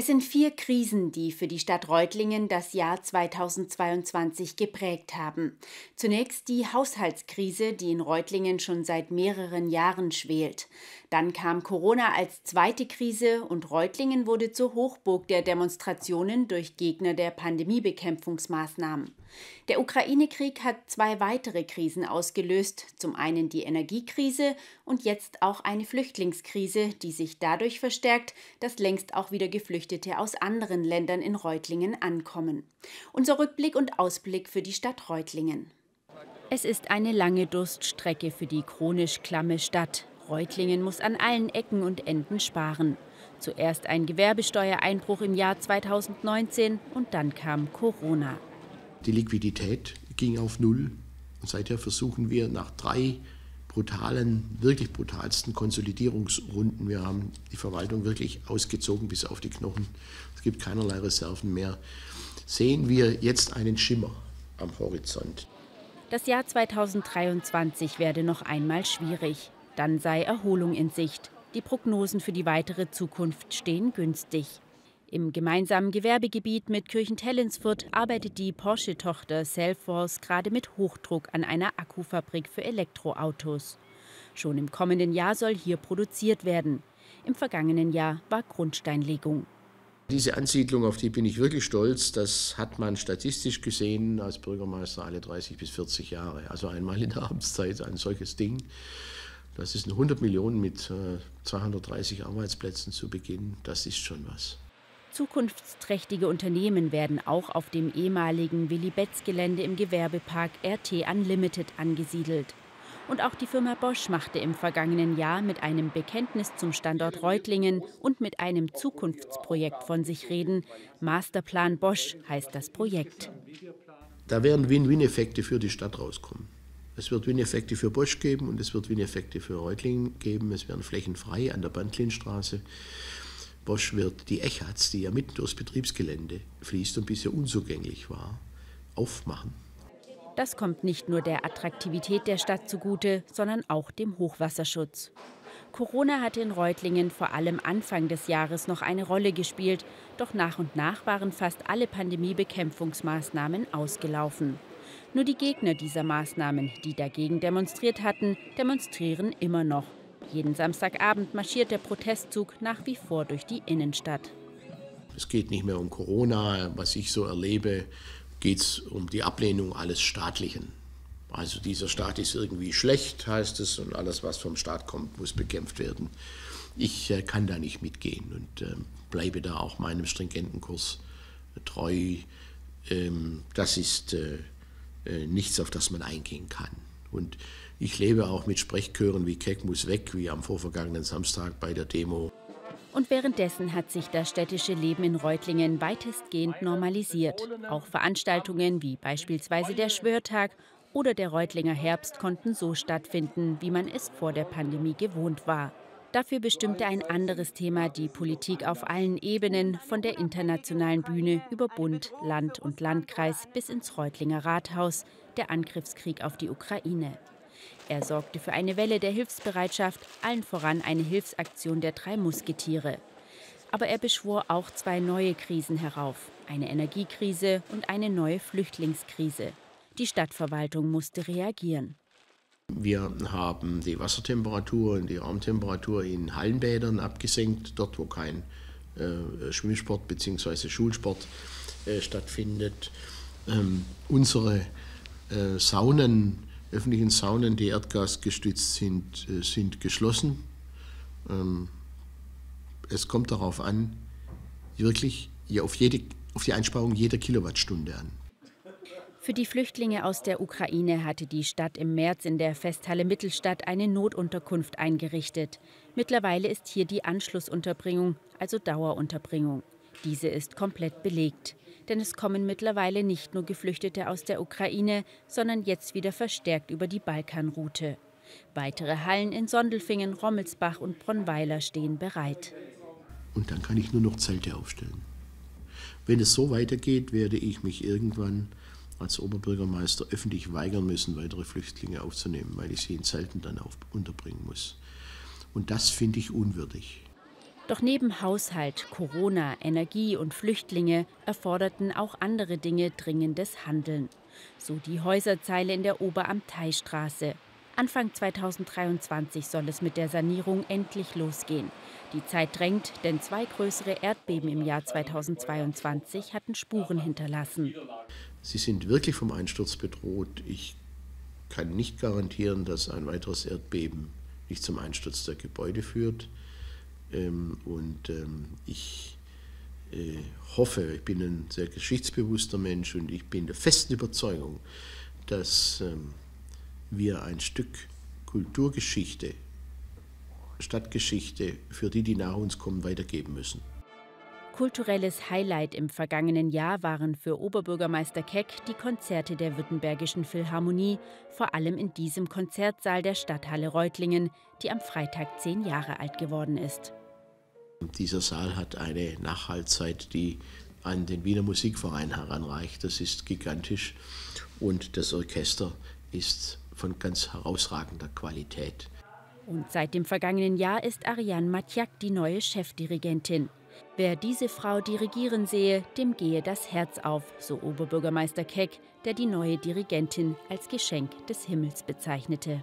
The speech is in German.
Es sind vier Krisen, die für die Stadt Reutlingen das Jahr 2022 geprägt haben. Zunächst die Haushaltskrise, die in Reutlingen schon seit mehreren Jahren schwelt. Dann kam Corona als zweite Krise und Reutlingen wurde zur Hochburg der Demonstrationen durch Gegner der Pandemiebekämpfungsmaßnahmen. Der Ukraine-Krieg hat zwei weitere Krisen ausgelöst. Zum einen die Energiekrise und jetzt auch eine Flüchtlingskrise, die sich dadurch verstärkt, dass längst auch wieder Geflüchtete aus anderen Ländern in Reutlingen ankommen. Unser Rückblick und Ausblick für die Stadt Reutlingen. Es ist eine lange Durststrecke für die chronisch klamme Stadt. Reutlingen muss an allen Ecken und Enden sparen. Zuerst ein Gewerbesteuereinbruch im Jahr 2019 und dann kam Corona. Die Liquidität ging auf Null. Und seither versuchen wir nach drei brutalen, wirklich brutalsten Konsolidierungsrunden, wir haben die Verwaltung wirklich ausgezogen bis auf die Knochen, es gibt keinerlei Reserven mehr, sehen wir jetzt einen Schimmer am Horizont. Das Jahr 2023 werde noch einmal schwierig. Dann sei Erholung in Sicht. Die Prognosen für die weitere Zukunft stehen günstig. Im gemeinsamen Gewerbegebiet mit Kirchentellensfurt arbeitet die Porsche-Tochter Cellforce gerade mit Hochdruck an einer Akkufabrik für Elektroautos. Schon im kommenden Jahr soll hier produziert werden. Im vergangenen Jahr war Grundsteinlegung. Diese Ansiedlung, auf die bin ich wirklich stolz, das hat man statistisch gesehen als Bürgermeister alle 30 bis 40 Jahre. Also einmal in der Amtszeit ein solches Ding. Das ist 100 Millionen mit 230 äh, Arbeitsplätzen zu Beginn. Das ist schon was. Zukunftsträchtige Unternehmen werden auch auf dem ehemaligen Willy-Betz-Gelände im Gewerbepark RT Unlimited angesiedelt. Und auch die Firma Bosch machte im vergangenen Jahr mit einem Bekenntnis zum Standort Reutlingen und mit einem Zukunftsprojekt von sich reden. Masterplan Bosch heißt das Projekt. Da werden Win-Win-Effekte für die Stadt rauskommen. Es wird Win-Effekte für Bosch geben und es wird Win-Effekte für Reutlingen geben. Es werden Flächen frei an der Bandlinstraße. Bosch wird die Echatz, die ja mitten durchs Betriebsgelände fließt und bisher unzugänglich war, aufmachen. Das kommt nicht nur der Attraktivität der Stadt zugute, sondern auch dem Hochwasserschutz. Corona hatte in Reutlingen vor allem Anfang des Jahres noch eine Rolle gespielt, doch nach und nach waren fast alle Pandemiebekämpfungsmaßnahmen ausgelaufen. Nur die Gegner dieser Maßnahmen, die dagegen demonstriert hatten, demonstrieren immer noch. Jeden Samstagabend marschiert der Protestzug nach wie vor durch die Innenstadt. Es geht nicht mehr um Corona. Was ich so erlebe, geht es um die Ablehnung alles Staatlichen. Also dieser Staat ist irgendwie schlecht, heißt es, und alles, was vom Staat kommt, muss bekämpft werden. Ich äh, kann da nicht mitgehen und äh, bleibe da auch meinem stringenten Kurs treu. Ähm, das ist äh, äh nichts, auf das man eingehen kann. Und ich lebe auch mit Sprechchören wie Keck muss weg, wie am vorvergangenen Samstag bei der Demo. Und währenddessen hat sich das städtische Leben in Reutlingen weitestgehend normalisiert. Auch Veranstaltungen wie beispielsweise der Schwörtag oder der Reutlinger Herbst konnten so stattfinden, wie man es vor der Pandemie gewohnt war. Dafür bestimmte ein anderes Thema die Politik auf allen Ebenen, von der internationalen Bühne über Bund, Land und Landkreis bis ins Reutlinger Rathaus, der Angriffskrieg auf die Ukraine. Er sorgte für eine Welle der Hilfsbereitschaft, allen voran eine Hilfsaktion der drei Musketiere. Aber er beschwor auch zwei neue Krisen herauf, eine Energiekrise und eine neue Flüchtlingskrise. Die Stadtverwaltung musste reagieren. Wir haben die Wassertemperatur und die Raumtemperatur in Hallenbädern abgesenkt, dort wo kein äh, Schwimmsport bzw. Schulsport äh, stattfindet. Ähm, unsere äh, Saunen öffentlichen Saunen, die erdgasgestützt sind, äh, sind geschlossen. Ähm, es kommt darauf an, wirklich auf, jede, auf die Einsparung jeder Kilowattstunde an. Für die Flüchtlinge aus der Ukraine hatte die Stadt im März in der Festhalle Mittelstadt eine Notunterkunft eingerichtet. Mittlerweile ist hier die Anschlussunterbringung, also Dauerunterbringung. Diese ist komplett belegt denn es kommen mittlerweile nicht nur Geflüchtete aus der Ukraine, sondern jetzt wieder verstärkt über die Balkanroute. Weitere Hallen in Sondelfingen, Rommelsbach und Bronnweiler stehen bereit. Und dann kann ich nur noch Zelte aufstellen. Wenn es so weitergeht, werde ich mich irgendwann als Oberbürgermeister öffentlich weigern müssen, weitere Flüchtlinge aufzunehmen, weil ich sie in Zelten dann unterbringen muss. Und das finde ich unwürdig. Doch neben Haushalt, Corona, Energie und Flüchtlinge erforderten auch andere Dinge dringendes Handeln. So die Häuserzeile in der Oberamteistraße. Anfang 2023 soll es mit der Sanierung endlich losgehen. Die Zeit drängt, denn zwei größere Erdbeben im Jahr 2022 hatten Spuren hinterlassen. Sie sind wirklich vom Einsturz bedroht. Ich kann nicht garantieren, dass ein weiteres Erdbeben nicht zum Einsturz der Gebäude führt. Ähm, und ähm, ich äh, hoffe, ich bin ein sehr geschichtsbewusster Mensch und ich bin der festen Überzeugung, dass ähm, wir ein Stück Kulturgeschichte, Stadtgeschichte für die, die nach uns kommen, weitergeben müssen. Kulturelles Highlight im vergangenen Jahr waren für Oberbürgermeister Keck die Konzerte der Württembergischen Philharmonie, vor allem in diesem Konzertsaal der Stadthalle Reutlingen, die am Freitag zehn Jahre alt geworden ist. Dieser Saal hat eine Nachhaltzeit, die an den Wiener Musikverein heranreicht. Das ist gigantisch und das Orchester ist von ganz herausragender Qualität. Und seit dem vergangenen Jahr ist Ariane Matjak die neue Chefdirigentin. Wer diese Frau dirigieren sehe, dem gehe das Herz auf, so Oberbürgermeister Keck, der die neue Dirigentin als Geschenk des Himmels bezeichnete.